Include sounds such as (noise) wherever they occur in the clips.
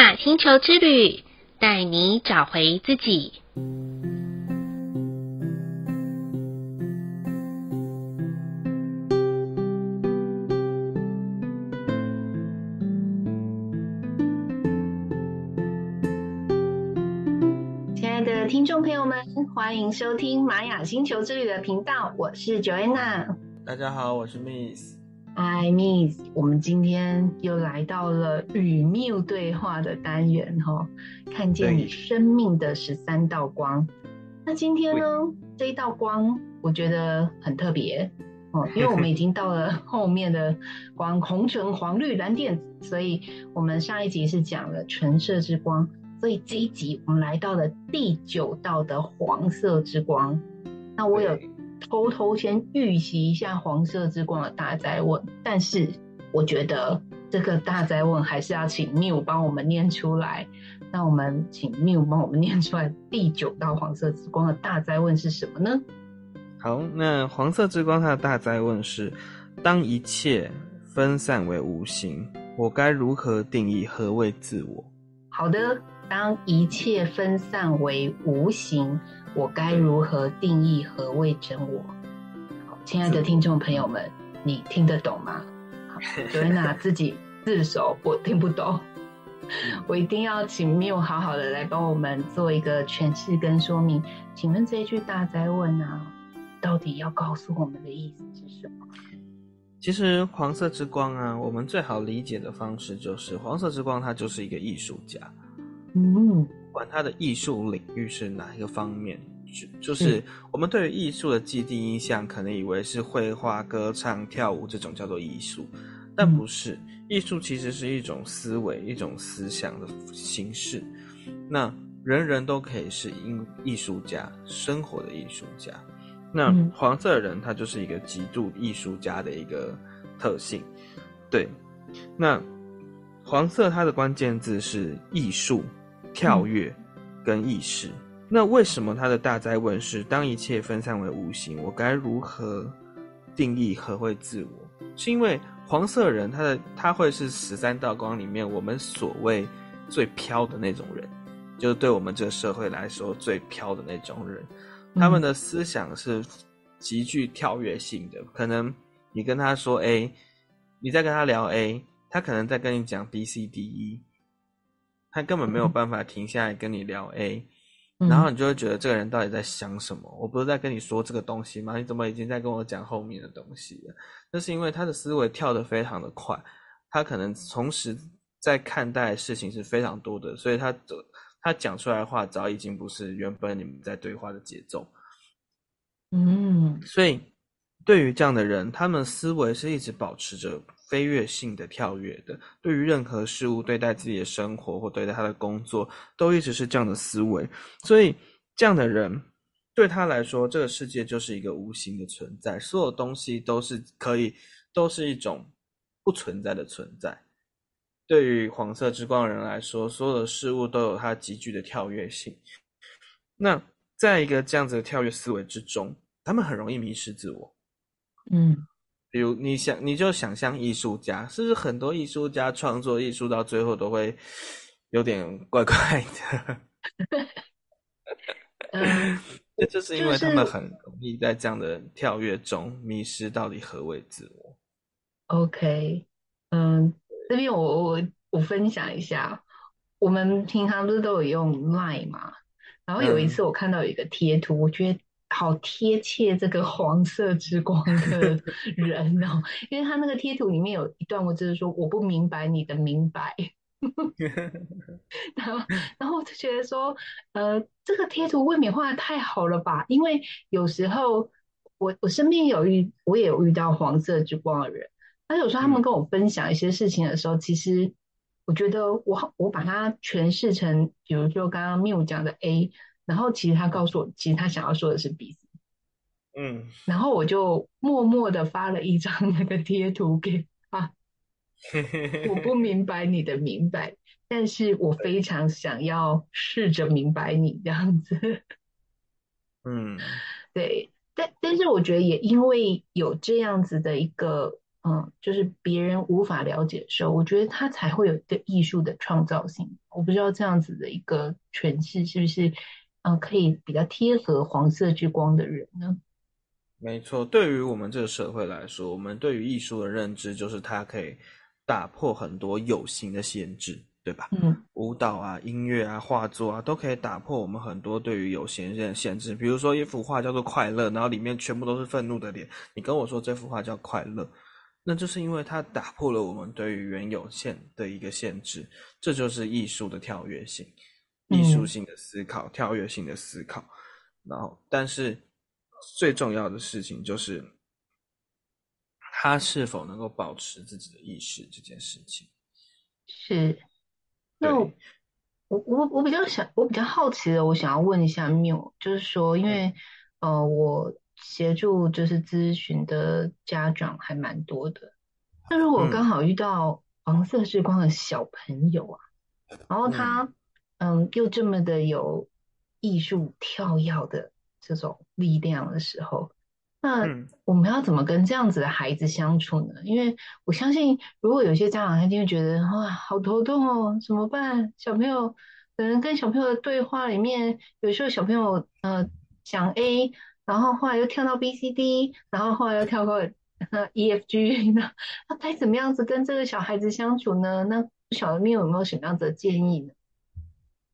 雅星球之旅，带你找回自己。亲爱的听众朋友们，欢迎收听玛雅星球之旅的频道，我是 Joanna。大家好，我是 Miss。Hi Miss，我们今天又来到了与 Miu 对话的单元哈，看见你生命的十三道光。那今天呢，这一道光我觉得很特别哦，因为我们已经到了 (laughs) 后面的光红橙黄绿蓝靛紫，所以我们上一集是讲了橙色之光，所以这一集我们来到了第九道的黄色之光。那我有。偷偷先预习一下黄色之光的大哉问，但是我觉得这个大哉问还是要请 Miu 帮我们念出来。那我们请 Miu 帮我们念出来第九道黄色之光的大哉问是什么呢？好，那黄色之光它的大哉问是：当一切分散为无形，我该如何定义何谓自我？好的，当一切分散为无形。我该如何定义何谓真我？好，亲爱的听众朋友们，你听得懂吗？好，所以呢，自己自首，我听不懂，我一定要请 Miu 好好的来帮我们做一个诠释跟说明。请问这一句大灾问啊，到底要告诉我们的意思是什么？其实黄色之光啊，我们最好理解的方式就是黄色之光，它就是一个艺术家。嗯。不管他的艺术领域是哪一个方面，就就是我们对于艺术的既定印象，可能以为是绘画、歌唱、跳舞这种叫做艺术，但不是。艺术其实是一种思维、一种思想的形式。那人人都可以是艺艺术家，生活的艺术家。那黄色人他就是一个极度艺术家的一个特性。对，那黄色它的关键字是艺术。跳跃跟意识，嗯、那为什么他的大灾问是当一切分散为无形，我该如何定义何谓自我？是因为黄色人他的他会是十三道光里面我们所谓最飘的那种人，就是对我们这个社会来说最飘的那种人，他们的思想是极具跳跃性的。可能你跟他说 A，你在跟他聊 A，他可能在跟你讲 B、C、D、E。他根本没有办法停下来跟你聊 A，嗯，然后你就会觉得这个人到底在想什么？我不是在跟你说这个东西吗？你怎么已经在跟我讲后面的东西了？那是因为他的思维跳得非常的快，他可能同时在看待的事情是非常多的，所以他他讲出来的话早已经不是原本你们在对话的节奏。嗯，所以对于这样的人，他们思维是一直保持着。飞跃性的跳跃的，对于任何事物，对待自己的生活或对待他的工作，都一直是这样的思维。所以，这样的人对他来说，这个世界就是一个无形的存在，所有东西都是可以，都是一种不存在的存在。对于黄色之光人来说，所有的事物都有它极具的跳跃性。那在一个这样子的跳跃思维之中，他们很容易迷失自我。嗯。比如你想，你就想象艺术家，是不是很多艺术家创作艺术到最后都会有点怪怪的？嗯 (laughs) (laughs) 这就是因为他们很容易在这样的跳跃中迷失到底何为自我。OK，嗯，这边我我我分享一下，我们平常不是都有用 Line 嘛？然后有一次我看到有一个贴图，我觉得。好贴切这个黄色之光的 (laughs) 人哦，因为他那个贴图里面有一段，我就是说我不明白你的明白，(laughs) 然后然后我就觉得说，呃，这个贴图未免画的太好了吧？因为有时候我我身边有遇，我也有遇到黄色之光的人，那有时候他们跟我分享一些事情的时候，其实我觉得我我把它诠释成，比如说刚刚 Miu 讲的 A。然后其实他告诉我，其实他想要说的是 B，嗯，然后我就默默的发了一张那个贴图给他。(laughs) 我不明白你的明白，但是我非常想要试着明白你这样子。嗯，对，但但是我觉得也因为有这样子的一个嗯，就是别人无法了解的时候，我觉得他才会有一个艺术的创造性。我不知道这样子的一个诠释是不是，嗯，可以比较贴合黄色之光的人呢？没错，对于我们这个社会来说，我们对于艺术的认知就是它可以打破很多有形的限制。对吧？嗯，舞蹈啊、音乐啊、画作啊，都可以打破我们很多对于有形的限制。比如说一幅画叫做《快乐》，然后里面全部都是愤怒的脸。你跟我说这幅画叫快乐，那就是因为它打破了我们对于原有限的一个限制。这就是艺术的跳跃性，艺术性的思考，嗯、跳跃性的思考。然后，但是最重要的事情就是，他是否能够保持自己的意识这件事情。是。那我我我比较想，我比较好奇的，我想要问一下缪，就是说，因为呃，我协助就是咨询的家长还蛮多的，那如果刚好遇到黄色之光的小朋友啊，然后他嗯又这么的有艺术跳跃的这种力量的时候。那我们要怎么跟这样子的孩子相处呢？因为我相信，如果有些家长他就会觉得哇，好头痛哦，怎么办？小朋友可能跟小朋友的对话里面，有时候小朋友呃讲 A，然后后来又跳到 B C D，然后后来又跳过 (laughs) E F G，那那该怎么样子跟这个小孩子相处呢？那不晓得缪有没有什么样子的建议呢？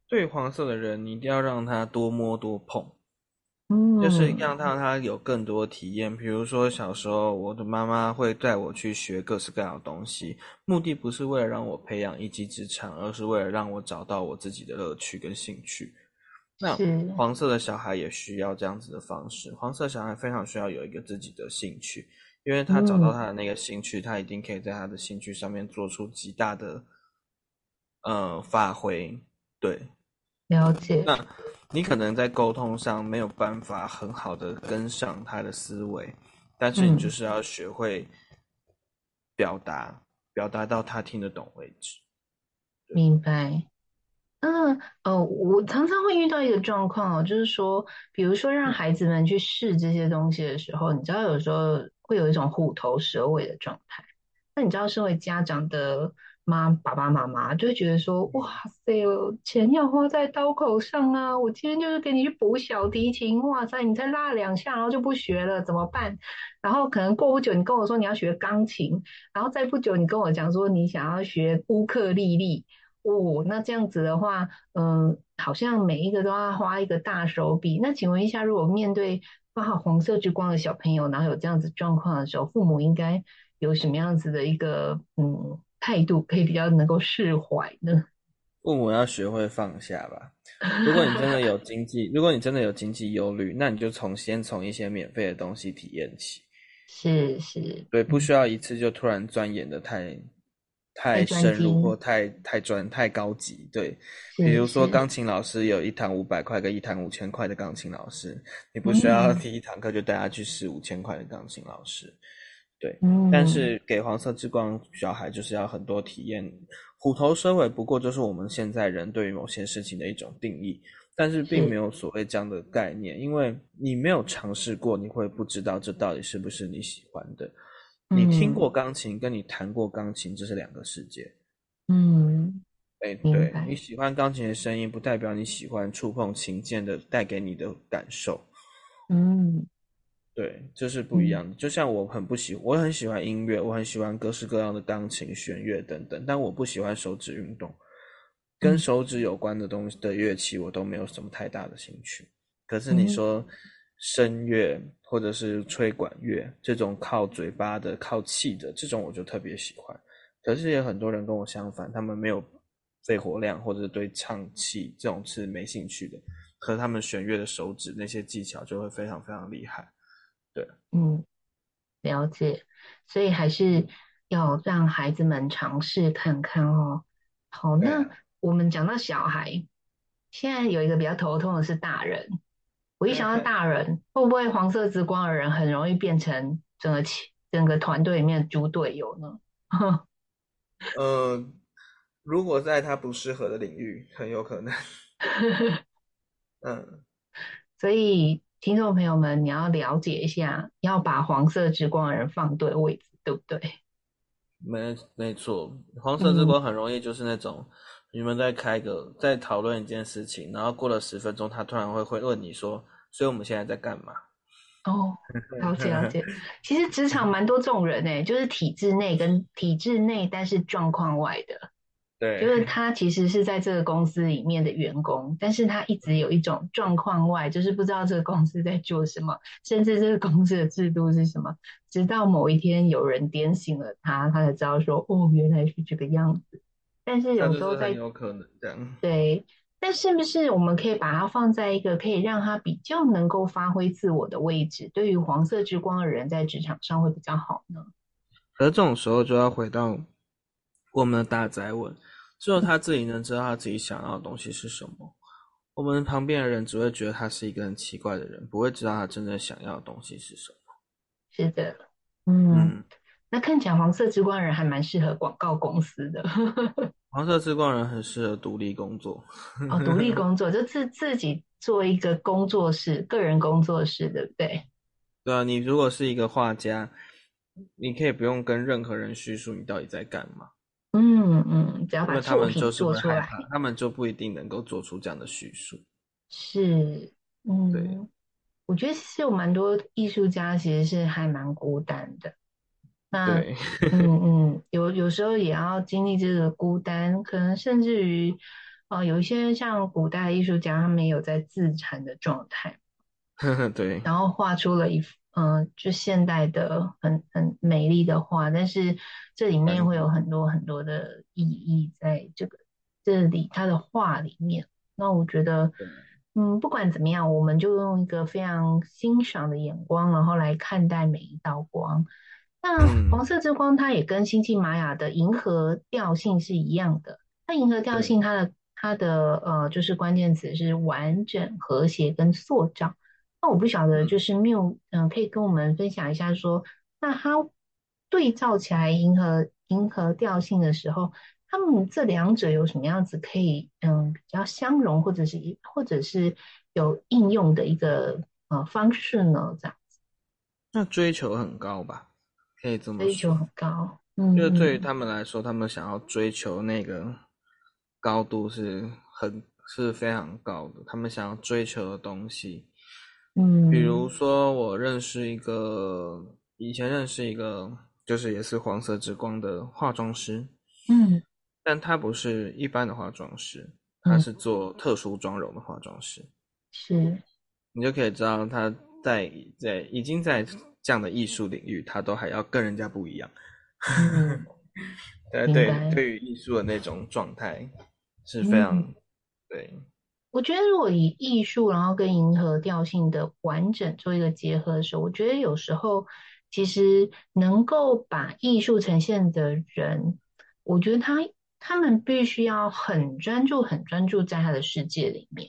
对黄色的人，你一定要让他多摸多碰。嗯，就是让他他有更多体验，比如说小时候我的妈妈会带我去学各式各样的东西，目的不是为了让我培养一技之长，而是为了让我找到我自己的乐趣跟兴趣。那黄色的小孩也需要这样子的方式，黄色小孩非常需要有一个自己的兴趣，因为他找到他的那个兴趣，他一定可以在他的兴趣上面做出极大的呃发挥。对，了解。那。你可能在沟通上没有办法很好的跟上他的思维，但是你就是要学会表达，嗯、表达到他听得懂为止。明白。嗯，哦，我常常会遇到一个状况哦，就是说，比如说让孩子们去试这些东西的时候，你知道有时候会有一种虎头蛇尾的状态。那你知道，身为家长的。妈，爸爸妈妈就会觉得说，哇塞，钱要花在刀口上啊！我今天就是给你去补小提琴，哇塞，你再拉两下，然后就不学了，怎么办？然后可能过不久，你跟我说你要学钢琴，然后再不久，你跟我讲说你想要学乌克丽丽，哦，那这样子的话，嗯，好像每一个都要花一个大手笔。那请问一下，如果面对刚好黄色之光的小朋友，然后有这样子状况的时候，父母应该有什么样子的一个嗯？态度可以比较能够释怀呢？父母要学会放下吧。如果你真的有经济，(laughs) 如果你真的有经济忧虑，那你就从先从一些免费的东西体验起。是是，对，不需要一次就突然钻研的太太深入或太太专太高级。对，比如说钢琴老师有一堂五百块跟一堂五千块的钢琴老师，你不需要第一堂课就带他去试五千块的钢琴老师。对，但是给黄色之光小孩就是要很多体验，虎头蛇尾不过就是我们现在人对于某些事情的一种定义，但是并没有所谓这样的概念，因为你没有尝试过，你会不知道这到底是不是你喜欢的。你听过钢琴，跟你弹过钢琴，这是两个世界。嗯，哎，对，你喜欢钢琴的声音，不代表你喜欢触碰琴键的带给你的感受。嗯。对，这是不一样的。就像我很不喜，我很喜欢音乐，我很喜欢各式各样的钢琴、弦乐等等，但我不喜欢手指运动，跟手指有关的东西的乐器，我都没有什么太大的兴趣。可是你说声乐或者是吹管乐这种靠嘴巴的、靠气的这种，我就特别喜欢。可是也很多人跟我相反，他们没有肺活量或者对唱气这种是没兴趣的，可是他们弦乐的手指那些技巧就会非常非常厉害。对，嗯，了解，所以还是要让孩子们尝试看看哦。好，那我们讲到小孩，现在有一个比较头痛的是大人。我一想到大人，会不会黄色之光的人很容易变成整个整个团队里面的猪队友呢？(laughs) 呃，如果在他不适合的领域，很有可能。(laughs) 嗯，所以。听众朋友们，你要了解一下，要把黄色之光的人放对位置，对不对？没没错，黄色之光很容易就是那种，嗯、你们在开个在讨论一件事情，然后过了十分钟，他突然会会问你说，所以我们现在在干嘛？哦，了解了解。(laughs) 其实职场蛮多这种人诶，就是体制内跟体制内，但是状况外的。对，就是他其实是在这个公司里面的员工，但是他一直有一种状况外，就是不知道这个公司在做什么，甚至这个公司的制度是什么。直到某一天有人点醒了他，他才知道说，哦，原来是这个样子。但是有时候在有可能这样。对，但是不是我们可以把它放在一个可以让他比较能够发挥自我的位置？对于黄色之光的人，在职场上会比较好呢？而这种时候就要回到。我们的大宅问，只有他自己能知道他自己想要的东西是什么。我们旁边的人只会觉得他是一个很奇怪的人，不会知道他真正想要的东西是什么。是的，嗯，嗯，那看起来黄色之光人还蛮适合广告公司的。(laughs) 黄色之光人很适合独立工作。哦，独立工作 (laughs) 就自自己做一个工作室，个人工作室，对不对？对啊，你如果是一个画家，你可以不用跟任何人叙述你到底在干嘛。嗯嗯，只要把作品做出来，他们就不一定能够做出这样的叙述。是，嗯，对，我觉得是有蛮多艺术家其实是还蛮孤单的。那，嗯 (laughs) 嗯，有有时候也要经历这个孤单，可能甚至于，有一些像古代艺术家，他们有在自残的状态。(laughs) 对，然后画出了一幅。嗯、呃，就现代的很很美丽的画，但是这里面会有很多很多的意义在这个这里他的画里面。那我觉得，嗯，不管怎么样，我们就用一个非常欣赏的眼光，然后来看待每一道光。那黄色之光，它也跟星际玛雅的银河调性是一样的。那银河调性它的它的呃，就是关键词是完整、和谐跟塑造。那我不晓得，就是缪，嗯、呃，可以跟我们分享一下说，说那它对照起来银河银河调性的时候，他们这两者有什么样子可以，嗯，比较相容，或者是或者是有应用的一个呃方式呢？这样子，那追求很高吧？可以这么说，追求很高，嗯，就是对于他们来说，他们想要追求那个高度是很是非常高的，他们想要追求的东西。嗯，比如说，我认识一个，以前认识一个，就是也是黄色之光的化妆师，嗯，但他不是一般的化妆师，他是做特殊妆容的化妆师，是，你就可以知道他在在已经在这样的艺术领域，他都还要跟人家不一样，嗯，(laughs) 对对，对于艺术的那种状态是非常、嗯、对。我觉得，如果以艺术，然后跟银河调性的完整做一个结合的时候，我觉得有时候其实能够把艺术呈现的人，我觉得他他们必须要很专注、很专注在他的世界里面，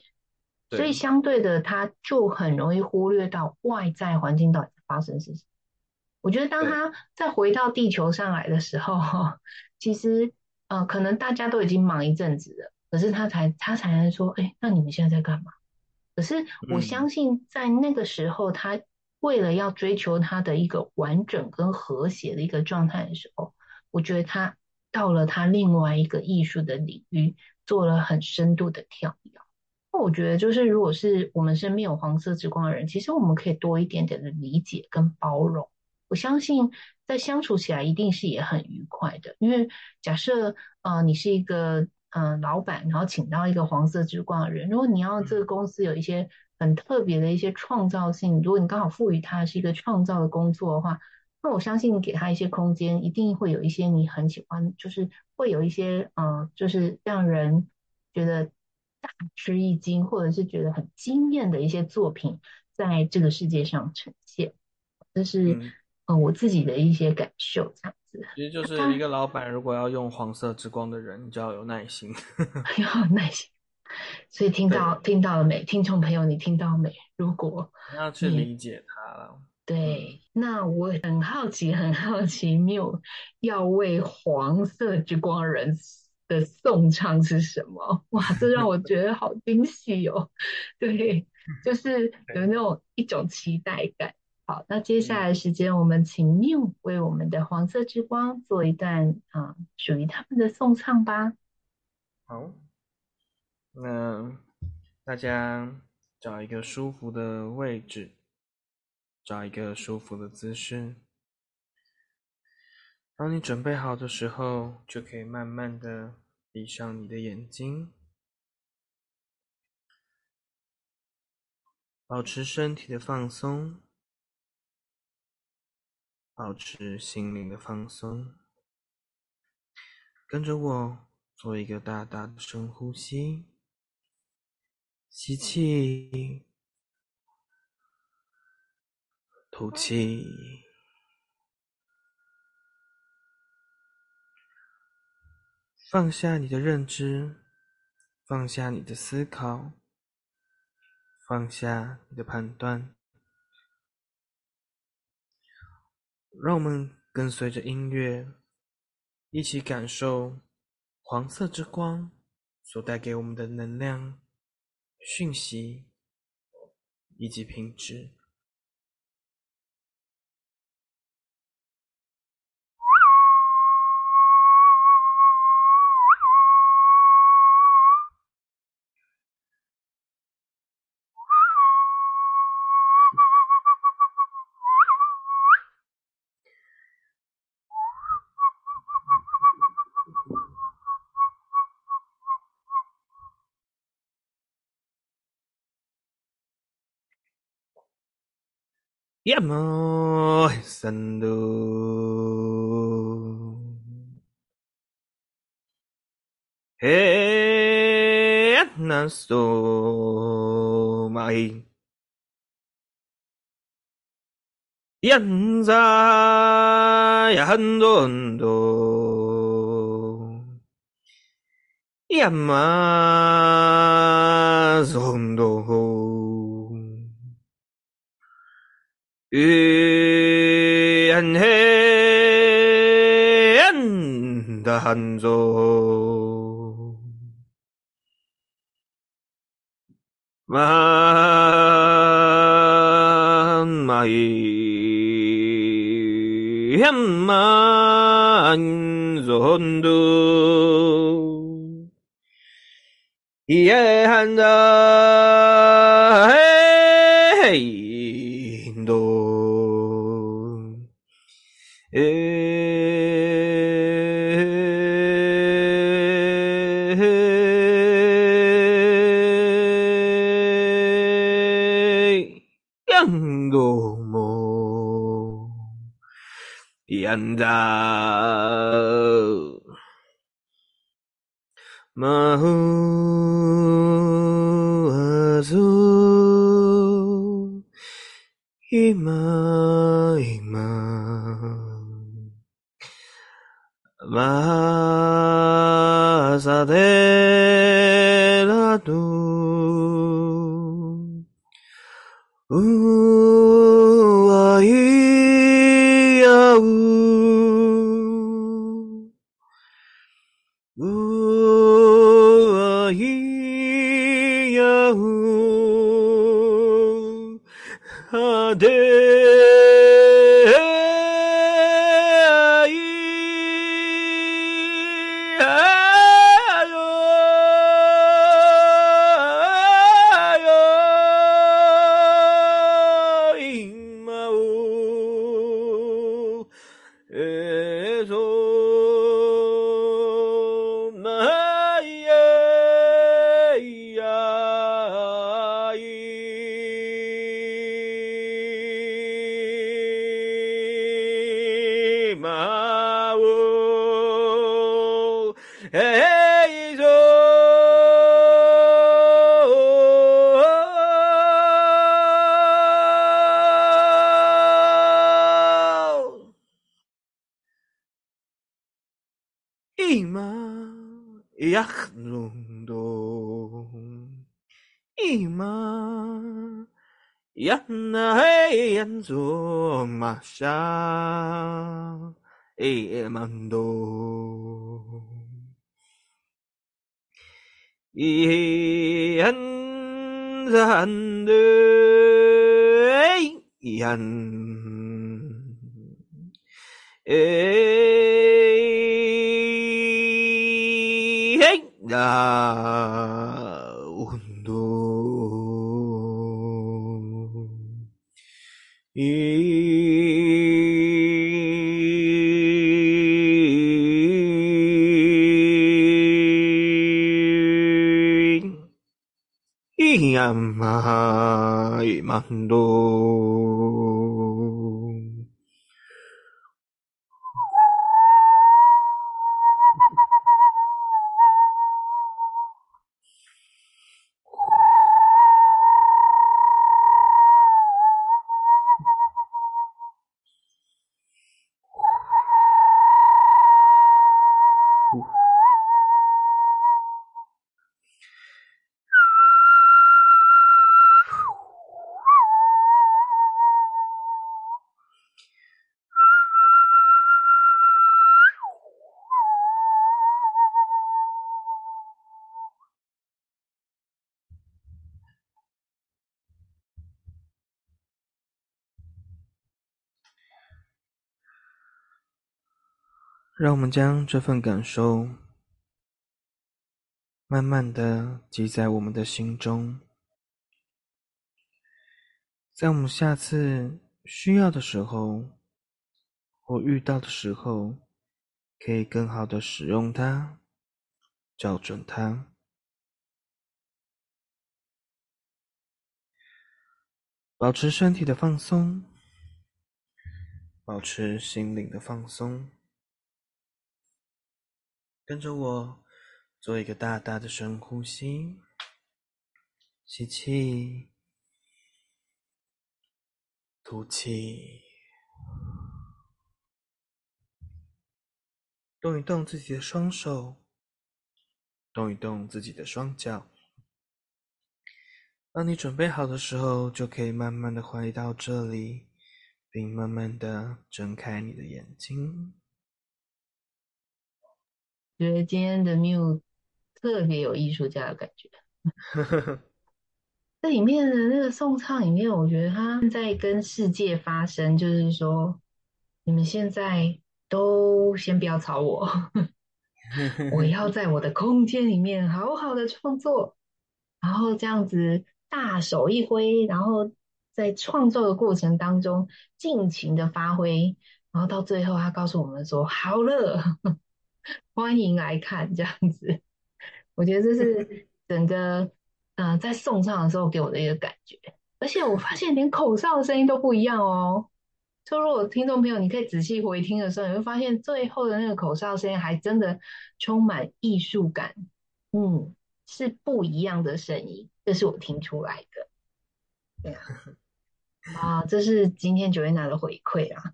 所以相对的，他就很容易忽略到外在环境到底发生事情。我觉得，当他再回到地球上来的时候，(laughs) 其实呃，可能大家都已经忙一阵子了。可是他才他才能说，哎、欸，那你们现在在干嘛？可是我相信，在那个时候，他为了要追求他的一个完整跟和谐的一个状态的时候，我觉得他到了他另外一个艺术的领域，做了很深度的跳跃。那我觉得，就是如果是我们身边有黄色之光的人，其实我们可以多一点点的理解跟包容。我相信，在相处起来一定是也很愉快的。因为假设，呃，你是一个。嗯，老板，然后请到一个黄色之光的人。如果你要这个公司有一些很特别的一些创造性，如果你刚好赋予他是一个创造的工作的话，那我相信你给他一些空间，一定会有一些你很喜欢，就是会有一些嗯，就是让人觉得大吃一惊，或者是觉得很惊艳的一些作品在这个世界上呈现。这是嗯，嗯，我自己的一些感受，这样子。其实就是一个老板，如果要用黄色之光的人，你就要有耐心，(laughs) 要有耐心。所以听到听到了没，听众朋友，你听到没？如果你要去理解他了，对，嗯、那我很好奇，很好奇，缪要为黄色之光人的颂唱是什么？哇，这让我觉得好惊喜哦！(laughs) 对，就是有那种一种期待感。好，那接下来时间，我们请 Miu 为我们的黄色之光做一段啊属于他们的颂唱吧。好，那大家找一个舒服的位置，找一个舒服的姿势。当你准备好的时候，就可以慢慢的闭上你的眼睛。保持身体的放松，保持心灵的放松。跟着我做一个大大的深呼吸，吸气，吐气，放下你的认知，放下你的思考。放下你的判断，让我们跟随着音乐，一起感受黄色之光所带给我们的能量、讯息以及品质。呀嘛三度，嘿呀那索玛伊，呀在呀很多很多，呀嘛很多。雨很黑暗的喊着，慢慢一慢走的，也喊着。现在，马 Eliyahu Hadesh. אמא יחנונדו, אמא ינאי ינזו משה אמנדו. 얀잔데 얀 에이 然的眼，哎呀，温度，让我们将这份感受慢慢的记在我们的心中，在我们下次需要的时候或遇到的时候，可以更好的使用它，校准它。保持身体的放松，保持心灵的放松。跟着我做一个大大的深呼吸，吸气，吐气，动一动自己的双手，动一动自己的双脚。当你准备好的时候，就可以慢慢的回到这里，并慢慢的睁开你的眼睛。觉得今天的 Miu 特别有艺术家的感觉。(laughs) 这里面的那个颂唱里面，我觉得他在跟世界发声，就是说，你们现在都先不要吵我，(laughs) 我要在我的空间里面好好的创作，然后这样子大手一挥，然后在创作的过程当中尽情的发挥，然后到最后他告诉我们说：“好了。” (laughs) 欢迎来看这样子，我觉得这是 (laughs) 整个嗯、呃，在送唱的时候给我的一个感觉，而且我发现连口哨的声音都不一样哦。就如果听众朋友你可以仔细回听的时候，你会发现最后的那个口哨声音还真的充满艺术感，嗯，是不一样的声音，这是我听出来的。对啊，(laughs) 啊，这是今天 Joanna 的回馈啊。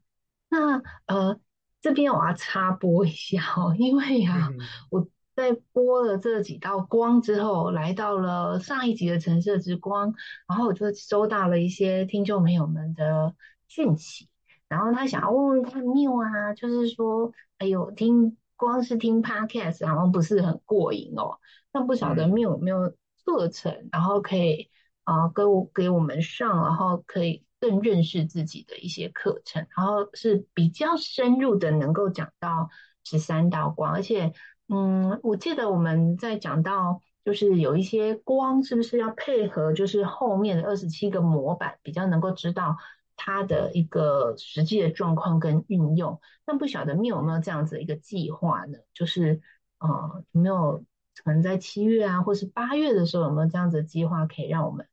那呃。这边我要插播一下哦，(laughs) 因为呀，我在播了这几道光之后，来到了上一集的橙色之光，然后我就收到了一些听众朋友们的讯息，然后他想要问问看 Miu 啊，就是说，哎呦，听光是听 Podcast 好像不是很过瘾哦，那不晓得 Miu 有没有课程，然后可以啊，给我给我们上，然后可以。更认识自己的一些课程，然后是比较深入的，能够讲到十三道光。而且，嗯，我记得我们在讲到，就是有一些光是不是要配合，就是后面的二十七个模板，比较能够知道它的一个实际的状况跟运用。那不晓得 Miu 有没有这样子一个计划呢？就是，呃，有没有可能在七月啊，或是八月的时候，有没有这样子的计划可以让我们？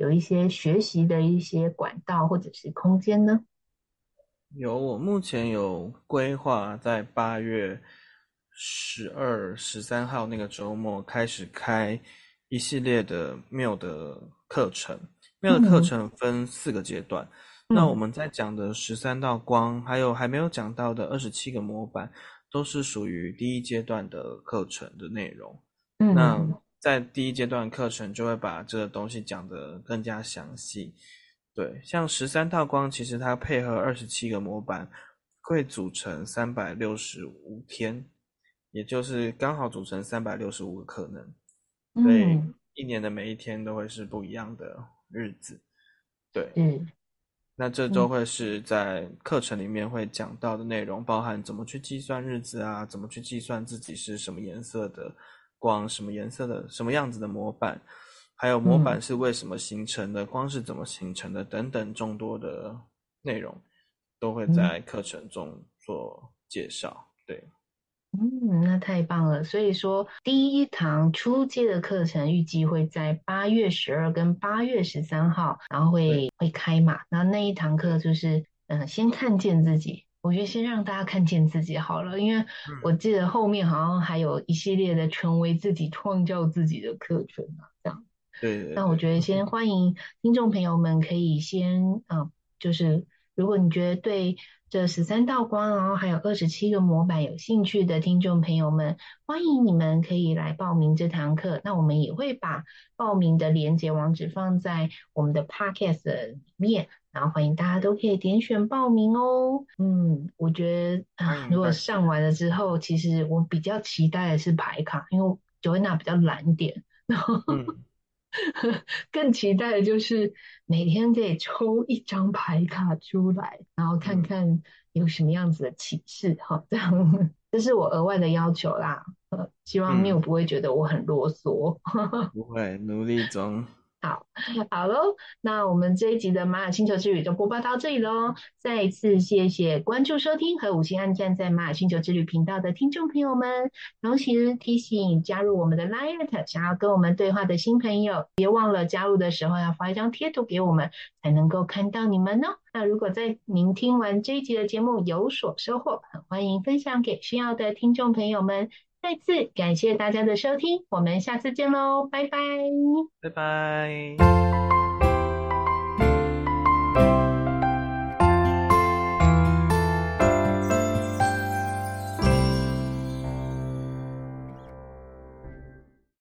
有一些学习的一些管道或者是空间呢？有，我目前有规划在八月十二、十三号那个周末开始开一系列的 Miu 的课程。Miu 的课程分四个阶段。嗯、那我们在讲的十三道光，还有还没有讲到的二十七个模板，都是属于第一阶段的课程的内容。嗯，那。在第一阶段课程就会把这个东西讲得更加详细，对，像十三套光，其实它配合二十七个模板，会组成三百六十五天，也就是刚好组成三百六十五个可能，所以，一年的每一天都会是不一样的日子。对，嗯，那这周会是在课程里面会讲到的内容，包含怎么去计算日子啊，怎么去计算自己是什么颜色的光，什么颜色的什么样子的模板，还有模板是为什么形成的，光是怎么形成的等等众多的内容，都会在课程中做介绍。对。嗯，那太棒了。所以说，第一堂初阶的课程预计会在八月十二跟八月十三号，然后会会开嘛。然后那一堂课就是，嗯、呃，先看见自己。我觉得先让大家看见自己好了，因为我记得后面好像还有一系列的成为自己、创造自己的课程啊，这样。对，对，对。那我觉得先欢迎听众朋友们可以先，嗯、呃，就是如果你觉得对。这十三道光，然后还有二十七个模板，有兴趣的听众朋友们，欢迎你们可以来报名这堂课。那我们也会把报名的链接网址放在我们的 podcast 里面，然后欢迎大家都可以点选报名哦。嗯，我觉得啊，如果上完了之后，其实我比较期待的是牌卡，因为 Joanna 比较懒点，然后。(laughs) 嗯更期待的就是每天可以抽一张牌卡出来，然后看看有什么样子的启示哈，这样 (laughs) 这是我额外的要求啦。希望 Miu 不会觉得我很啰嗦。(laughs) 不会，努力中。好，好喽，那我们这一集的玛雅星球之旅就播报到这里喽。再一次谢谢关注、收听和五星按赞在玛雅星球之旅频道的听众朋友们。同时提醒加入我们的 LINE，想要跟我们对话的新朋友，别忘了加入的时候要发一张贴图给我们，才能够看到你们哦。那如果在您听完这一集的节目有所收获，很欢迎分享给需要的听众朋友们。再次感谢大家的收听，我们下次见喽，拜拜，拜拜。